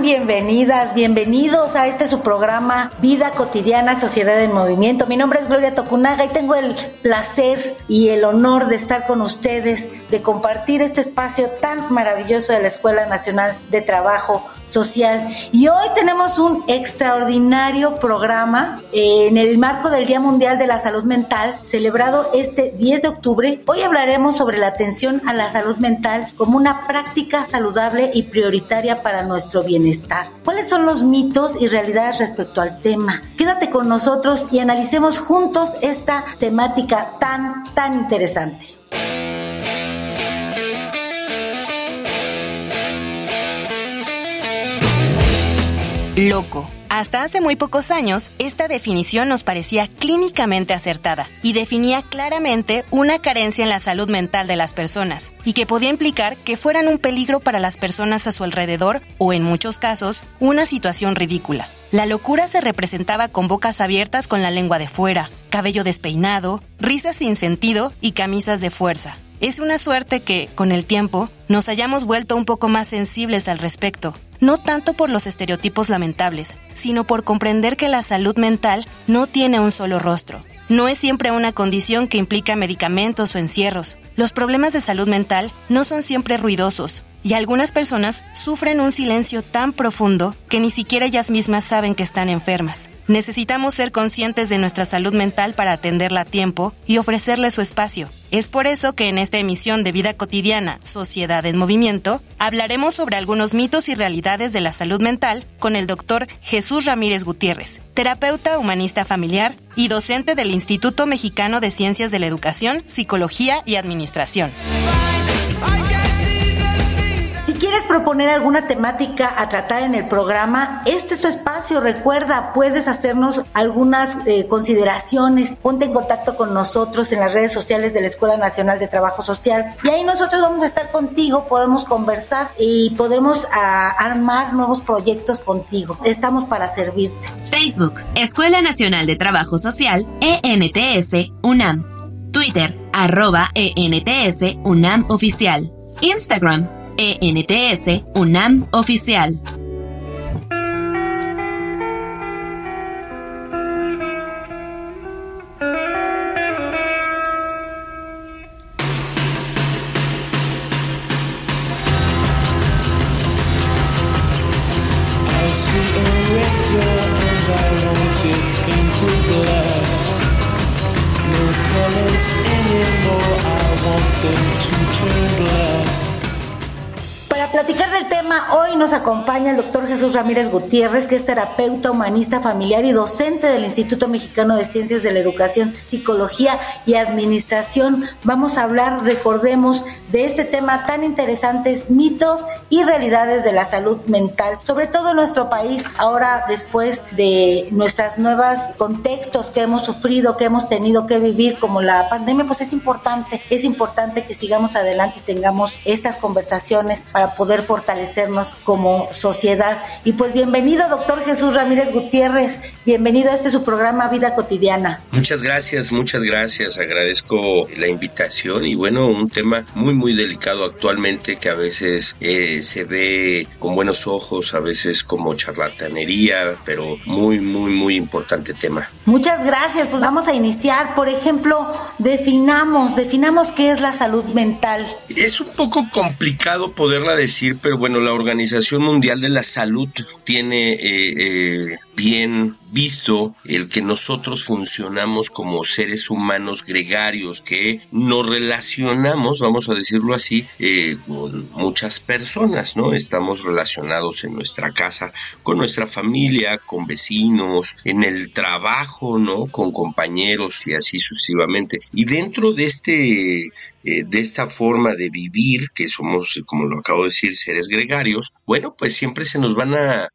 Bienvenidas, bienvenidos a este su programa Vida Cotidiana, Sociedad en Movimiento. Mi nombre es Gloria Tocunaga y tengo el placer y el honor de estar con ustedes, de compartir este espacio tan maravilloso de la Escuela Nacional de Trabajo social. Y hoy tenemos un extraordinario programa eh, en el marco del Día Mundial de la Salud Mental, celebrado este 10 de octubre. Hoy hablaremos sobre la atención a la salud mental como una práctica saludable y prioritaria para nuestro bienestar. ¿Cuáles son los mitos y realidades respecto al tema? Quédate con nosotros y analicemos juntos esta temática tan, tan interesante. Loco. Hasta hace muy pocos años, esta definición nos parecía clínicamente acertada y definía claramente una carencia en la salud mental de las personas y que podía implicar que fueran un peligro para las personas a su alrededor o, en muchos casos, una situación ridícula. La locura se representaba con bocas abiertas con la lengua de fuera, cabello despeinado, risas sin sentido y camisas de fuerza. Es una suerte que, con el tiempo, nos hayamos vuelto un poco más sensibles al respecto, no tanto por los estereotipos lamentables, sino por comprender que la salud mental no tiene un solo rostro. No es siempre una condición que implica medicamentos o encierros. Los problemas de salud mental no son siempre ruidosos, y algunas personas sufren un silencio tan profundo que ni siquiera ellas mismas saben que están enfermas. Necesitamos ser conscientes de nuestra salud mental para atenderla a tiempo y ofrecerle su espacio. Es por eso que en esta emisión de Vida Cotidiana, Sociedad en Movimiento, hablaremos sobre algunos mitos y realidades de la salud mental con el doctor Jesús Ramírez Gutiérrez, terapeuta humanista familiar y docente del Instituto Mexicano de Ciencias de la Educación, Psicología y Administración. Proponer alguna temática a tratar en el programa, este es tu espacio. Recuerda, puedes hacernos algunas eh, consideraciones. Ponte en contacto con nosotros en las redes sociales de la Escuela Nacional de Trabajo Social. Y ahí nosotros vamos a estar contigo, podemos conversar y podremos ah, armar nuevos proyectos contigo. Estamos para servirte. Facebook, Escuela Nacional de Trabajo Social, ENTS, UNAM. Twitter, arroba ENTS, UNAM Oficial. Instagram, ENTS, UNAM Oficial. Doctor Jesús Ramírez Gutiérrez, que es terapeuta humanista familiar y docente del Instituto Mexicano de Ciencias de la Educación, Psicología y Administración. Vamos a hablar, recordemos, de este tema tan interesantes, mitos y realidades de la salud mental, sobre todo en nuestro país, ahora después de nuestras nuevas contextos que hemos sufrido, que hemos tenido que vivir, como la pandemia, pues es importante, es importante que sigamos adelante y tengamos estas conversaciones para poder fortalecernos como sociedad. Y pues bienvenido, doctor Jesús Ramírez Gutiérrez, bienvenido a este su programa Vida Cotidiana. Muchas gracias, muchas gracias. Agradezco la invitación y bueno, un tema muy, muy delicado actualmente que a veces eh, se ve con buenos ojos, a veces como charlatanería, pero muy, muy, muy importante tema. Muchas gracias, pues vamos a iniciar. Por ejemplo, definamos, definamos qué es la salud mental. Es un poco complicado poderla decir, pero bueno, la Organización Mundial de la Salud tiene eh, eh, bien visto el que nosotros funcionamos como seres humanos gregarios, que nos relacionamos, vamos a decirlo así, eh, con muchas personas, ¿no? Estamos relacionados en nuestra casa, con nuestra familia, con vecinos, en el trabajo, ¿no? Con compañeros y así sucesivamente. Y dentro de este eh, de esta forma de vivir, que somos, como lo acabo de decir, seres gregarios, bueno, pues siempre se nos van a,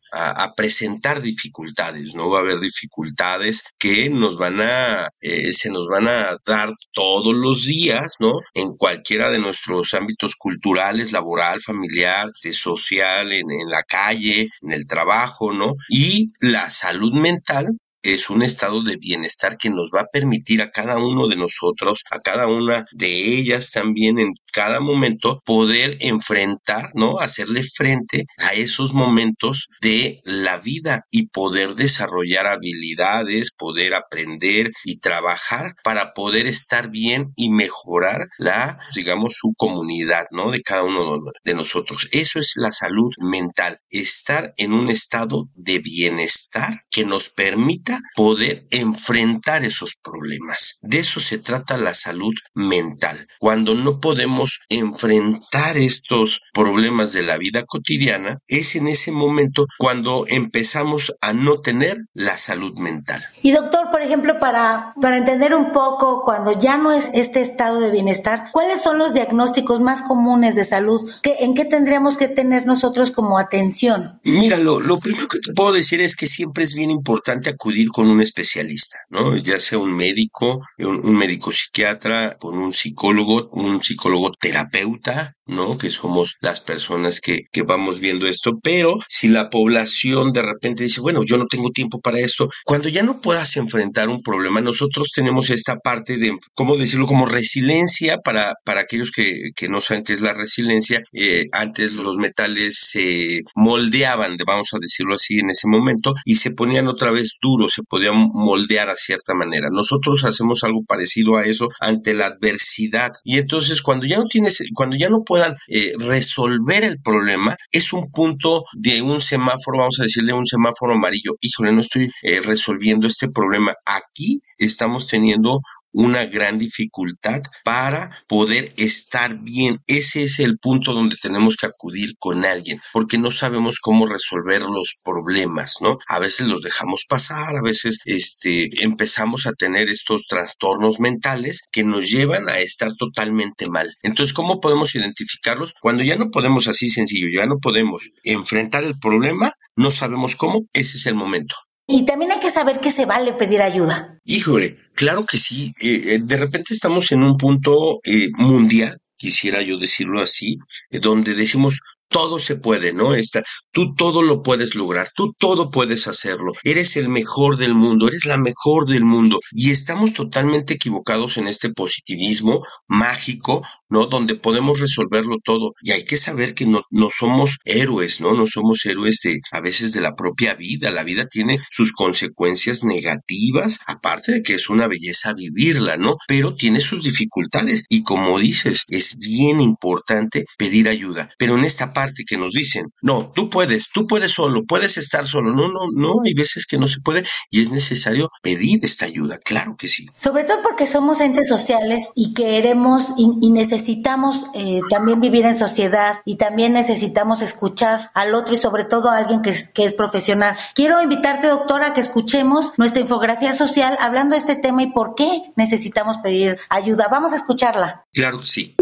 presentar dificultades, ¿no? Va a haber dificultades que nos van a, eh, se nos van a dar todos los días, ¿no? En cualquiera de nuestros ámbitos culturales, laboral, familiar, social, en, en la calle, en el trabajo, ¿no? Y la salud mental, es un estado de bienestar que nos va a permitir a cada uno de nosotros, a cada una de ellas también en cada momento poder enfrentar, ¿no? Hacerle frente a esos momentos de la vida y poder desarrollar habilidades, poder aprender y trabajar para poder estar bien y mejorar la, digamos, su comunidad, ¿no? De cada uno de nosotros. Eso es la salud mental, estar en un estado de bienestar que nos permita poder enfrentar esos problemas. De eso se trata la salud mental. Cuando no podemos enfrentar estos problemas de la vida cotidiana, es en ese momento cuando empezamos a no tener la salud mental. Y doctor, por ejemplo, para, para entender un poco, cuando ya no es este estado de bienestar, ¿cuáles son los diagnósticos más comunes de salud? ¿En qué tendríamos que tener nosotros como atención? Mira, lo, lo primero que te puedo decir es que siempre es bien importante acudir con un especialista, ¿no? Ya sea un médico, un, médico psiquiatra, con un psicólogo, un psicólogo terapeuta, ¿no? Que somos las personas que, que vamos viendo esto, pero si la población de repente dice, bueno, yo no tengo tiempo para esto, cuando ya no puedas enfrentar un problema, nosotros tenemos esta parte de, ¿cómo decirlo? Como resiliencia para, para aquellos que, que no saben qué es la resiliencia. Eh, antes los metales se moldeaban, vamos a decirlo así, en ese momento y se ponían otra vez duros, se podían moldear a cierta manera. Nosotros hacemos algo parecido a eso ante la adversidad y entonces cuando ya no tienes, cuando ya no puedan eh, resolver el problema, es un punto de un semáforo, vamos a decirle un semáforo amarillo. Híjole, no estoy eh, resolviendo este problema. Aquí estamos teniendo una gran dificultad para poder estar bien. Ese es el punto donde tenemos que acudir con alguien, porque no sabemos cómo resolver los problemas, ¿no? A veces los dejamos pasar, a veces este, empezamos a tener estos trastornos mentales que nos llevan a estar totalmente mal. Entonces, ¿cómo podemos identificarlos? Cuando ya no podemos así sencillo, ya no podemos enfrentar el problema, no sabemos cómo, ese es el momento. Y también hay que saber que se vale pedir ayuda. Híjole, claro que sí. Eh, eh, de repente estamos en un punto eh, mundial, quisiera yo decirlo así, donde decimos todo se puede, ¿no? Esta, tú todo lo puedes lograr, tú todo puedes hacerlo, eres el mejor del mundo, eres la mejor del mundo. Y estamos totalmente equivocados en este positivismo mágico ¿no? Donde podemos resolverlo todo. Y hay que saber que no, no somos héroes, ¿no? No somos héroes de, a veces de la propia vida. La vida tiene sus consecuencias negativas, aparte de que es una belleza vivirla, ¿no? Pero tiene sus dificultades. Y como dices, es bien importante pedir ayuda. Pero en esta parte que nos dicen, no, tú puedes, tú puedes solo, puedes estar solo. No, no, no, hay veces que no se puede y es necesario pedir esta ayuda. Claro que sí. Sobre todo porque somos entes sociales y queremos y, necesitamos necesitamos eh, también vivir en sociedad y también necesitamos escuchar al otro y sobre todo a alguien que es, que es profesional. Quiero invitarte, doctora, a que escuchemos nuestra infografía social hablando de este tema y por qué necesitamos pedir ayuda. Vamos a escucharla. Claro que sí.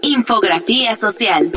Infografía social.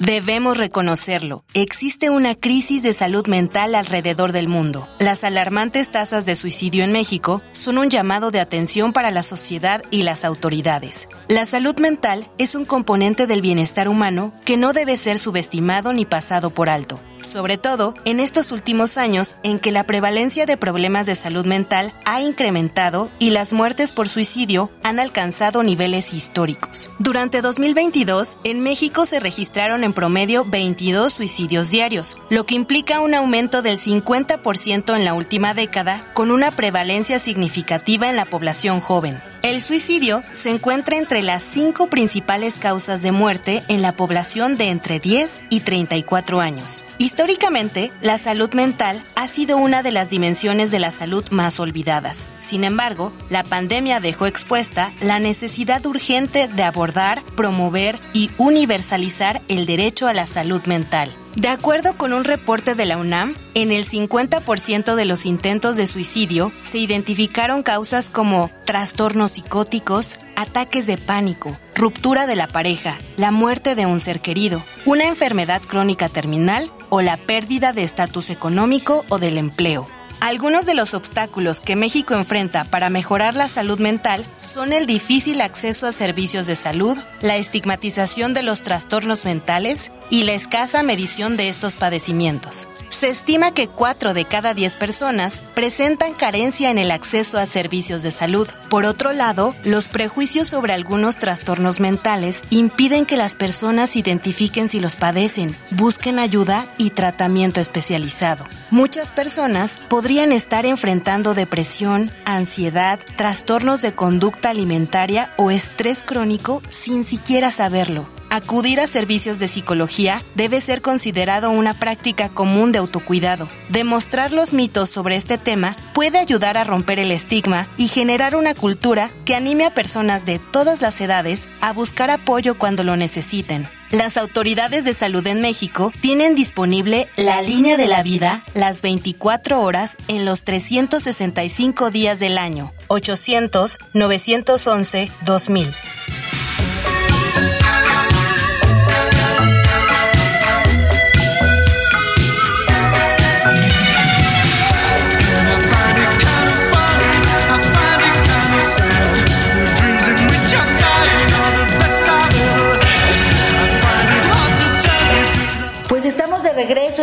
Debemos reconocerlo. Existe una crisis de salud mental alrededor del mundo. Las alarmantes tasas de suicidio en México son un llamado de atención para la sociedad y las autoridades. La salud mental es un componente del bienestar humano que no debe ser subestimado ni pasado por alto sobre todo en estos últimos años en que la prevalencia de problemas de salud mental ha incrementado y las muertes por suicidio han alcanzado niveles históricos. Durante 2022, en México se registraron en promedio 22 suicidios diarios, lo que implica un aumento del 50% en la última década con una prevalencia significativa en la población joven. El suicidio se encuentra entre las cinco principales causas de muerte en la población de entre 10 y 34 años. Históricamente, la salud mental ha sido una de las dimensiones de la salud más olvidadas. Sin embargo, la pandemia dejó expuesta la necesidad urgente de abordar, promover y universalizar el derecho a la salud mental. De acuerdo con un reporte de la UNAM, en el 50% de los intentos de suicidio se identificaron causas como trastornos psicóticos, ataques de pánico, ruptura de la pareja, la muerte de un ser querido, una enfermedad crónica terminal o la pérdida de estatus económico o del empleo. Algunos de los obstáculos que México enfrenta para mejorar la salud mental son el difícil acceso a servicios de salud, la estigmatización de los trastornos mentales y la escasa medición de estos padecimientos. Se estima que 4 de cada 10 personas presentan carencia en el acceso a servicios de salud. Por otro lado, los prejuicios sobre algunos trastornos mentales impiden que las personas identifiquen si los padecen, busquen ayuda y tratamiento especializado. Muchas personas podrían estar enfrentando depresión, ansiedad, trastornos de conducta alimentaria o estrés crónico sin siquiera saberlo. Acudir a servicios de psicología debe ser considerado una práctica común de autocuidado. Demostrar los mitos sobre este tema puede ayudar a romper el estigma y generar una cultura que anime a personas de todas las edades a buscar apoyo cuando lo necesiten. Las autoridades de salud en México tienen disponible la línea de la vida las 24 horas en los 365 días del año. 800-911-2000.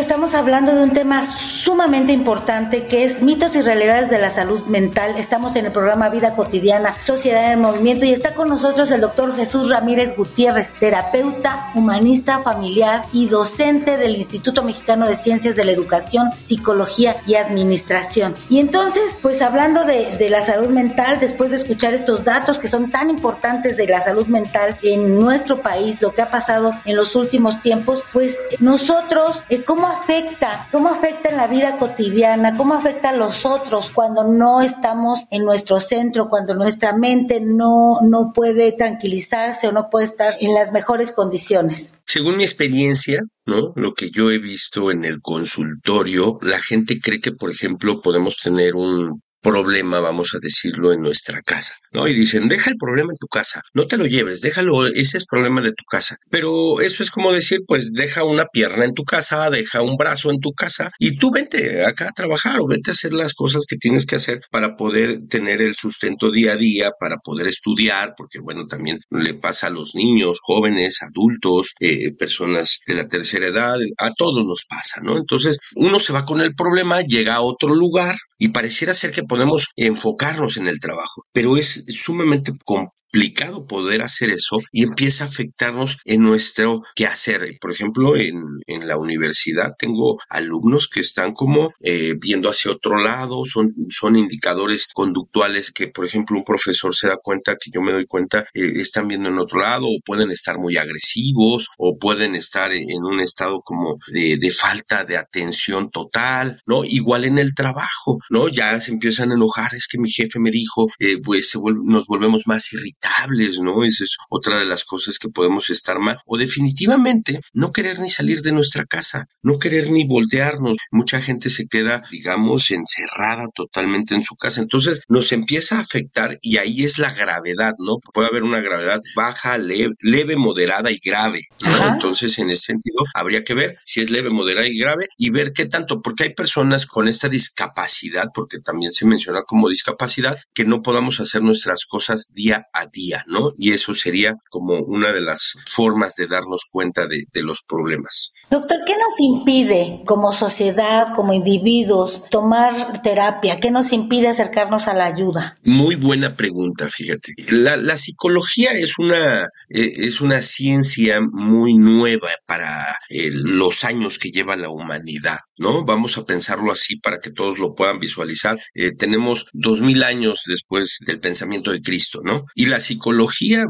Estamos hablando de un tema sumamente importante que es mitos y realidades de la salud mental. Estamos en el programa Vida Cotidiana, Sociedad en Movimiento y está con nosotros el doctor Jesús Ramírez Gutiérrez, terapeuta, humanista familiar y docente del Instituto Mexicano de Ciencias de la Educación, Psicología y Administración. Y entonces, pues hablando de, la salud mental, después de escuchar estos datos que son tan importantes de la salud mental en nuestro país, lo que ha pasado en los últimos tiempos, pues nosotros, eh, ¿cómo afecta? ¿Cómo afecta en la vida cotidiana? ¿Cómo afecta a los otros cuando no estamos en nuestro centro, cuando nuestra mente no, no puede tranquilizarse o no puede estar en las mejores condiciones? Según mi experiencia, ¿no? Lo que yo he visto en el consultorio, la gente cree que, por ejemplo, podemos tener un problema, vamos a decirlo, en nuestra casa, ¿no? Y dicen, deja el problema en tu casa, no te lo lleves, déjalo, ese es problema de tu casa. Pero eso es como decir, pues deja una pierna en tu casa, deja un brazo en tu casa y tú vente acá a trabajar o vete a hacer las cosas que tienes que hacer para poder tener el sustento día a día, para poder estudiar, porque bueno, también le pasa a los niños, jóvenes, adultos, eh, personas de la tercera edad, a todos nos pasa, ¿no? Entonces, uno se va con el problema, llega a otro lugar, y pareciera ser que podemos enfocarnos en el trabajo, pero es sumamente complicado poder hacer eso y empieza a afectarnos en nuestro quehacer. Por ejemplo, en, en la universidad tengo alumnos que están como eh, viendo hacia otro lado, son, son indicadores conductuales que, por ejemplo, un profesor se da cuenta que yo me doy cuenta, eh, están viendo en otro lado o pueden estar muy agresivos o pueden estar en, un estado como de, de falta de atención total, ¿no? Igual en el trabajo, ¿no? Ya se empiezan a enojar, es que mi jefe me dijo, eh, pues se vuelve, nos volvemos más ¿no? Esa es otra de las cosas que podemos estar mal. O definitivamente no querer ni salir de nuestra casa, no querer ni voltearnos. Mucha gente se queda, digamos, encerrada totalmente en su casa. Entonces nos empieza a afectar y ahí es la gravedad, ¿no? Puede haber una gravedad baja, leve, leve moderada y grave, ¿no? Ajá. Entonces, en ese sentido, habría que ver si es leve, moderada y grave y ver qué tanto, porque hay personas con esta discapacidad, porque también se menciona como discapacidad, que no podamos hacer nuestras cosas día a día, ¿no? Y eso sería como una de las formas de darnos cuenta de, de los problemas. Doctor, ¿qué nos impide como sociedad, como individuos, tomar terapia? ¿Qué nos impide acercarnos a la ayuda? Muy buena pregunta, fíjate. La, psicología es una, eh, es una ciencia muy nueva para eh, los años que lleva la humanidad, ¿no? Vamos a pensarlo así para que todos lo puedan visualizar. Eh, tenemos dos mil años después del pensamiento de Cristo, ¿no? Y la psicología,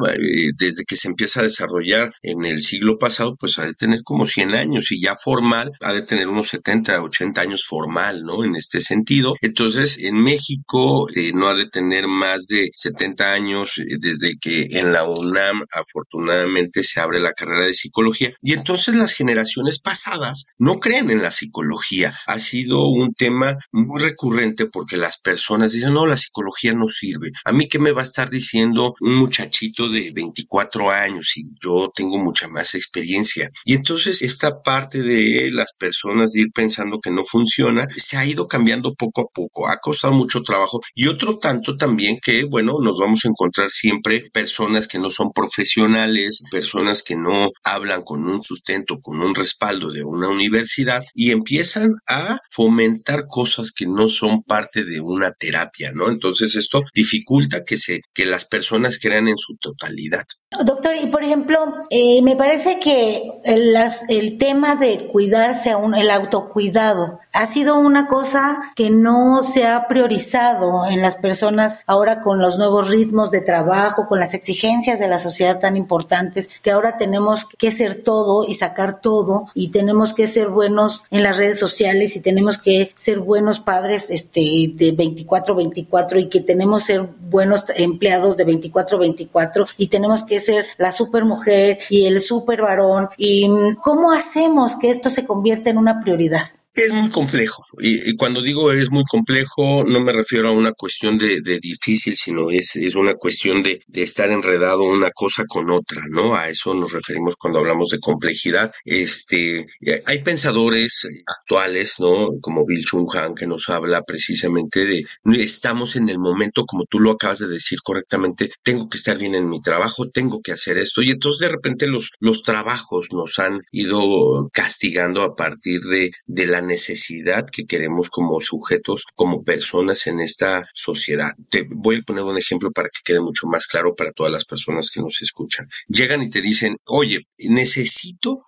desde que se empieza a desarrollar en el siglo pasado, pues ha de tener como 100 años y ya formal ha de tener unos 70, 80 años formal, ¿no? En este sentido. Entonces, en México eh, no ha de tener más de 70 años eh, desde que en la UNAM afortunadamente se abre la carrera de psicología y entonces las generaciones pasadas no creen en la psicología. Ha sido un tema muy recurrente porque las personas dicen, no, la psicología no sirve. A mí qué me va a estar diciendo un muchachito de 24 años y yo tengo mucha más experiencia. Y entonces esta parte de las personas de ir pensando que no funciona se ha ido cambiando poco a poco. Ha costado mucho trabajo y otro tanto también que, bueno, nos vamos a encontrar siempre personas que no son profesionales, personas que no hablan con un sustento, con un respaldo de una universidad y empiezan a fomentar cosas que no son parte de una terapia, ¿no? Entonces esto dificulta que se que las personas crean en su totalidad. Doctor, y por ejemplo, eh, me parece que el, tema de cuidarse a el autocuidado, ha sido una cosa que no se ha priorizado en las personas ahora con los nuevos ritmos de trabajo, con las exigencias de la sociedad tan importantes, que ahora tenemos que ser todo y sacar todo y tenemos que ser buenos en las redes sociales y tenemos que ser buenos padres este, de 24-24 y que tenemos que ser buenos empleados de 24-24 y tenemos que ser la super mujer y el super varón y cómo hacemos que esto se convierta en una prioridad. Es muy complejo. Y, cuando digo es muy complejo, no me refiero a una cuestión de, difícil, sino es, es una cuestión de, estar enredado una cosa con otra, ¿no? A eso nos referimos cuando hablamos de complejidad. Este, hay pensadores actuales, ¿no? Como Bill Chung Han, que nos habla precisamente de estamos en el momento, como tú lo acabas de decir correctamente, tengo que estar bien en mi trabajo, tengo que hacer esto. Y entonces de repente los, los trabajos nos han ido castigando a partir de, de la necesidad que queremos como sujetos, como personas en esta sociedad. Te voy a poner un ejemplo para que quede mucho más claro para todas las personas que nos escuchan. Llegan y te dicen, oye, necesito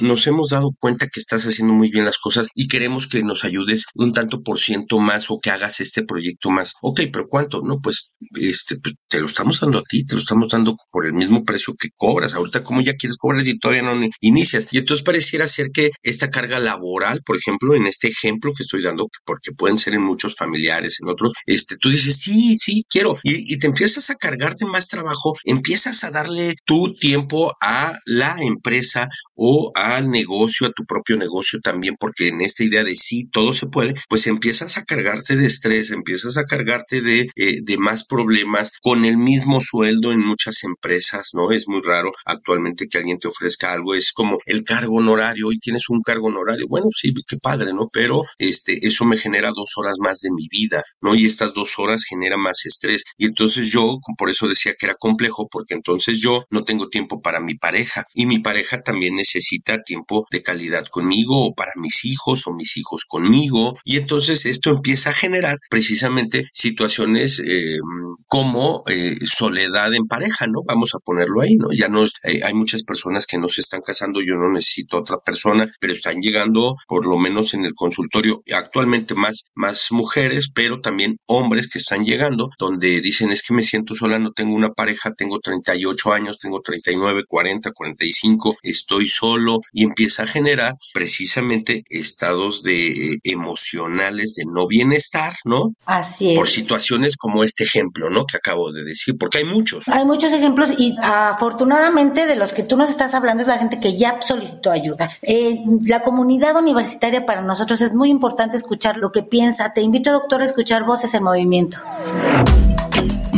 nos hemos dado cuenta que estás haciendo muy bien las cosas y queremos que nos ayudes un tanto por ciento más o que hagas este proyecto más. Ok, pero ¿cuánto? No, pues este, pues, te lo estamos dando a ti, te lo estamos dando por el mismo precio que cobras. Ahorita, ¿cómo ya quieres cobrar si todavía no inicias? Y entonces pareciera ser que esta carga laboral, por ejemplo, en este ejemplo que estoy dando, porque pueden ser en muchos familiares, en otros, este, tú dices, sí, sí, quiero. Y, y te empiezas a cargar de más trabajo, empiezas a darle tu tiempo a la empresa o al negocio, a tu propio negocio también, porque en esta idea de sí, todo se puede, pues empiezas a cargarte de estrés, empiezas a cargarte de, eh, de más problemas con el mismo sueldo en muchas empresas, ¿no? Es muy raro actualmente que alguien te ofrezca algo, es como el cargo honorario, hoy tienes un cargo honorario, bueno, sí, qué padre, ¿no? Pero este, eso me genera dos horas más de mi vida, ¿no? Y estas dos horas genera más estrés. Y entonces yo, por eso decía que era complejo, porque entonces yo no tengo tiempo para mi pareja y mi pareja también necesita tiempo de calidad conmigo o para mis hijos o mis hijos conmigo. Y entonces esto empieza a generar precisamente situaciones eh, como eh, soledad en pareja, ¿no? Vamos a ponerlo ahí, ¿no? Ya no eh, hay muchas personas que no se están casando, yo no necesito otra persona, pero están llegando, por lo menos en el consultorio, actualmente más, más mujeres, pero también hombres que están llegando, donde dicen es que me siento sola, no tengo una pareja, tengo 38 años, tengo 39, 40, 45, estoy solo y empieza a generar precisamente estados de eh, emocionales de no bienestar, ¿no? Así es. Por situaciones como este ejemplo, ¿no? Que acabo de decir, porque hay muchos. Hay muchos ejemplos y afortunadamente de los que tú nos estás hablando es la gente que ya solicitó ayuda. Eh, la comunidad universitaria para nosotros es muy importante escuchar lo que piensa. Te invito, doctor, a escuchar Voces en Movimiento.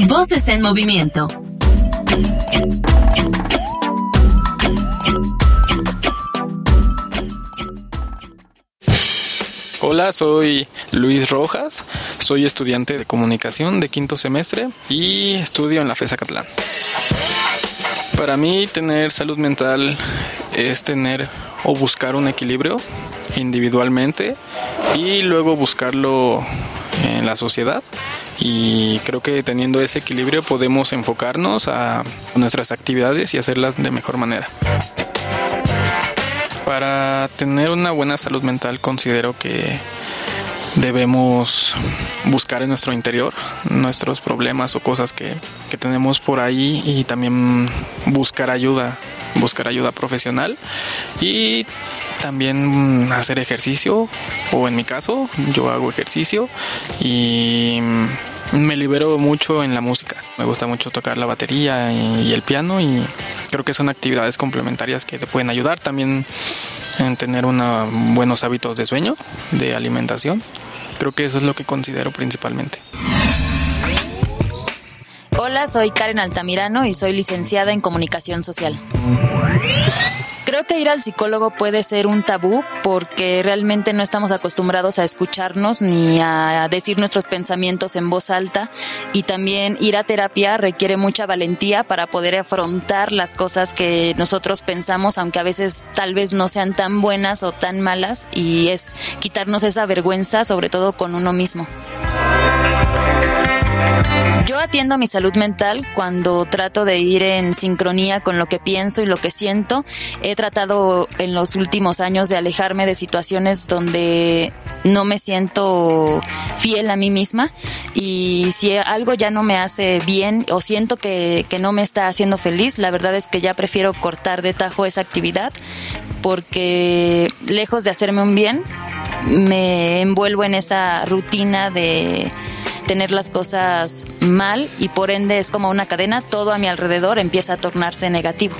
Voces en Movimiento. Hola, soy Luis Rojas, soy estudiante de comunicación de quinto semestre y estudio en la FESA Catlán. Para mí tener salud mental es tener o buscar un equilibrio individualmente y luego buscarlo en la sociedad y creo que teniendo ese equilibrio podemos enfocarnos a nuestras actividades y hacerlas de mejor manera. Para tener una buena salud mental considero que debemos buscar en nuestro interior nuestros problemas o cosas que, que, tenemos por ahí y también buscar ayuda, buscar ayuda profesional y también hacer ejercicio o en mi caso yo hago ejercicio y me libero mucho en la música. Me gusta mucho tocar la batería y el piano y creo que son actividades complementarias que te pueden ayudar también en tener una, buenos hábitos de sueño, de alimentación. Creo que eso es lo que considero principalmente. Hola, soy Karen Altamirano y soy licenciada en comunicación social. Creo que ir al psicólogo puede ser un tabú porque realmente no estamos acostumbrados a escucharnos ni a decir nuestros pensamientos en voz alta y también ir a terapia requiere mucha valentía para poder afrontar las cosas que nosotros pensamos, aunque a veces tal vez no sean tan buenas o tan malas y es quitarnos esa vergüenza sobre todo con uno mismo. Yo atiendo mi salud mental cuando trato de ir en sincronía con lo que pienso y lo que siento. He tratado en los últimos años de alejarme de situaciones donde no me siento fiel a mí misma y si algo ya no me hace bien o siento que, que no me está haciendo feliz, la verdad es que ya prefiero cortar de tajo esa actividad porque lejos de hacerme un bien, me envuelvo en esa rutina de tener las cosas mal y por ende es como una cadena, todo a mi alrededor empieza a tornarse negativo.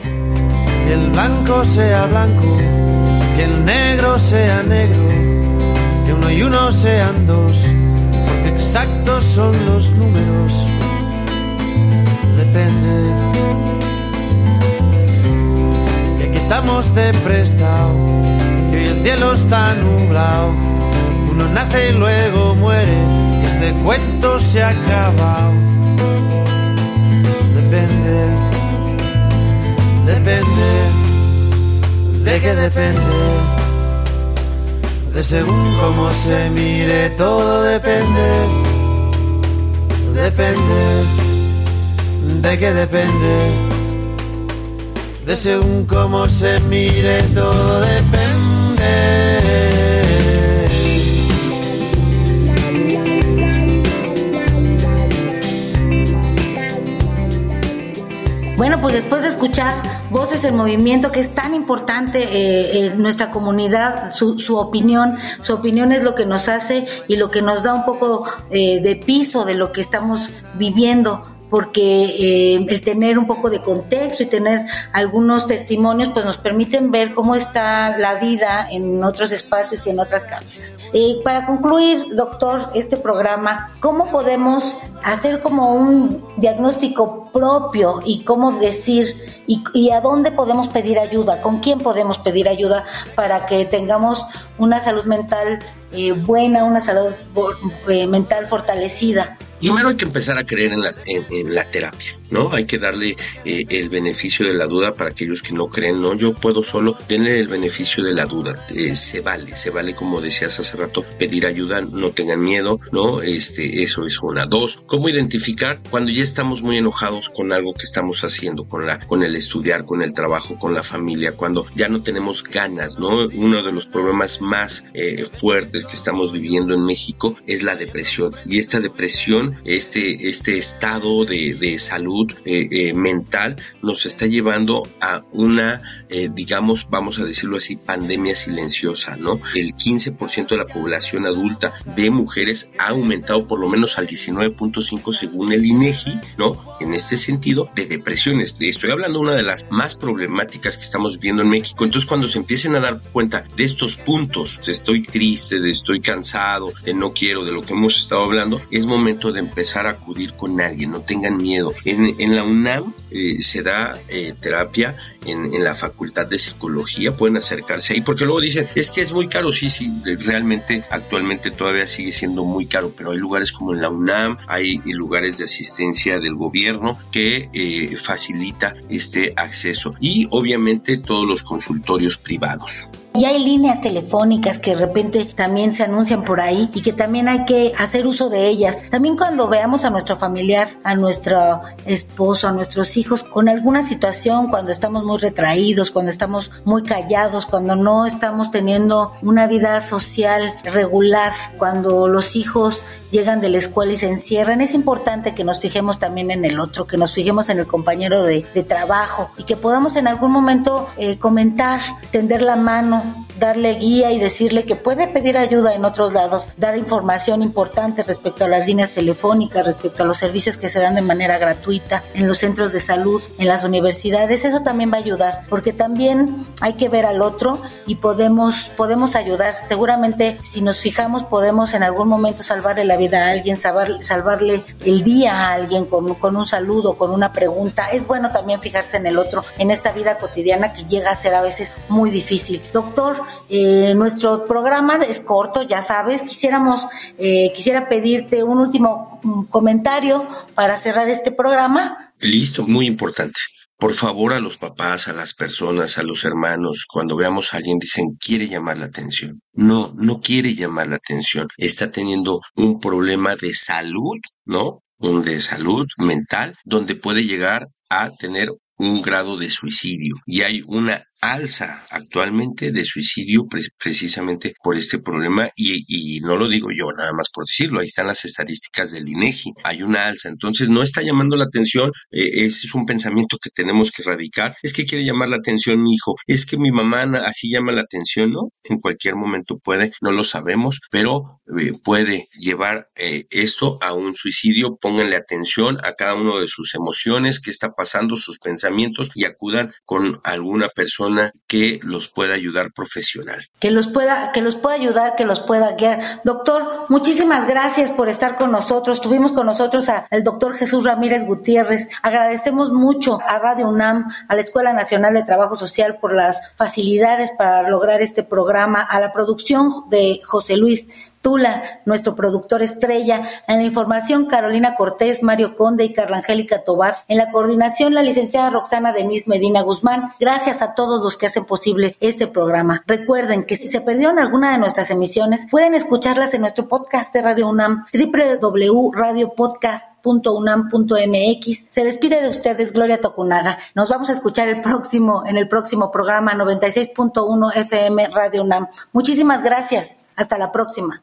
el blanco sea blanco, que el negro sea negro, que uno y uno sean dos, porque exactos son los números. Depende. Y aquí estamos de prestado, que hoy el cielo está nublado, uno nace y luego muere este cuento se ha acabado. Depende, depende, de qué depende. De según cómo se mire, todo depende. Depende, de qué depende. De según cómo se mire, todo depende. Bueno, pues después de escuchar Voces en Movimiento, que es tan importante eh, en nuestra comunidad, su, su, opinión, su opinión es lo que nos hace y lo que nos da un poco eh, de piso de lo que estamos viviendo porque eh, el tener un poco de contexto y tener algunos testimonios pues nos permiten ver cómo está la vida en otros espacios y en otras cabezas. Eh, para concluir, doctor, este programa, ¿cómo podemos hacer como un diagnóstico propio y cómo decir y, y a dónde podemos pedir ayuda, con quién podemos pedir ayuda para que tengamos una salud mental eh, buena, una salud eh, mental fortalecida? Primero hay que empezar a creer en la, en, la terapia, ¿no? Hay que darle eh, el beneficio de la duda para aquellos que no creen, no, yo puedo solo tener el beneficio de la duda. Eh, se vale, se vale, como decías hace rato, pedir ayuda, no tengan miedo, ¿no? Este, eso es una. Dos, ¿cómo identificar cuando ya estamos muy enojados con algo que estamos haciendo, con la, con el estudiar, con el trabajo, con la familia, cuando ya no tenemos ganas, ¿no? Uno de los problemas más eh, fuertes que estamos viviendo en México es la depresión. Y esta depresión este, este estado de, de salud eh, eh, mental nos está llevando a una, eh, digamos, vamos a decirlo así, pandemia silenciosa, ¿no? El 15% de la población adulta de mujeres ha aumentado por lo menos al 19.5 según el INEGI, ¿no? En este sentido, de depresiones. Estoy hablando de una de las más problemáticas que estamos viviendo en México. Entonces, cuando se empiecen a dar cuenta de estos puntos, de estoy triste, de estoy cansado, de no quiero, de lo que hemos estado hablando, es momento de empezar a acudir con alguien, no tengan miedo. En la UNAM eh, se da eh, terapia en, en la Facultad de Psicología, pueden acercarse ahí, porque luego dicen, es que es muy caro, sí, sí, realmente actualmente todavía sigue siendo muy caro, pero hay lugares como en la UNAM, hay lugares de asistencia del gobierno que eh, facilita este acceso y obviamente todos los consultorios privados. Y hay líneas telefónicas que de repente también se anuncian por ahí y que también hay que hacer uso de ellas. También cuando veamos a nuestro familiar, a nuestro esposo, a nuestros hijos con alguna situación, cuando estamos muy retraídos, cuando estamos muy callados, cuando no estamos teniendo una vida social regular, cuando los hijos llegan de la escuela y se encierran, es importante que nos fijemos también en el otro, que nos fijemos en el compañero de, trabajo y que podamos en algún momento eh, comentar, tender la mano, darle guía y decirle que puede pedir ayuda en otros lados, dar información importante respecto a las líneas telefónicas, respecto a los servicios que se dan de manera gratuita en los centros de salud, en las universidades, eso también va a ayudar, porque también hay que ver al otro y podemos, podemos ayudar. Seguramente si nos fijamos podemos en algún momento salvarle la vida a alguien, salvarle el día a alguien con, con un saludo, con una pregunta. Es bueno también fijarse en el otro en esta vida cotidiana que llega a ser a veces muy difícil. Doctor, eh, nuestro programa es corto, ya sabes. Quisiéramos, eh, quisiera pedirte un último mm, comentario para cerrar este programa. Listo, muy importante. Por favor, a los papás, a las personas, a los hermanos, cuando veamos a alguien, dicen, quiere llamar la atención. No, no quiere llamar la atención. Está teniendo un problema de salud, ¿no? Un de salud mental, donde puede llegar a tener un grado de suicidio y hay una alza actualmente de suicidio precisamente por este problema y, no lo digo yo nada más por decirlo, ahí están las estadísticas del INEGI, hay una alza, entonces no está llamando la atención, eh, ese es un pensamiento que tenemos que erradicar, es que quiere llamar la atención mi hijo, es que mi mamá así llama la atención, ¿no? En cualquier momento puede, no lo sabemos, pero eh, puede llevar eh, esto a un suicidio, pónganle atención a cada uno de sus emociones, qué está pasando, sus pensamientos y acudan con alguna que los pueda ayudar profesional. Que los pueda, que los pueda ayudar, que los pueda guiar. Doctor, muchísimas gracias por estar con nosotros. Tuvimos con nosotros al doctor Jesús Ramírez Gutiérrez. Agradecemos mucho a Radio UNAM, a la Escuela Nacional de Trabajo Social por las facilidades para lograr este programa, a la producción de José Luis Tula, nuestro productor estrella, en la información Carolina Cortés, Mario Conde y Carla Angélica Tobar, en la coordinación la licenciada Roxana Denise Medina Guzmán. Gracias a todos los que hacen posible este programa. Recuerden que si se perdieron alguna de nuestras emisiones, pueden escucharlas en nuestro podcast de Radio UNAM, www.radiopodcast.unam.mx. Se despide de ustedes Gloria Tocunaga. Nos vamos a escuchar el próximo en el próximo programa 96.1 FM Radio UNAM. Muchísimas gracias. Hasta la próxima.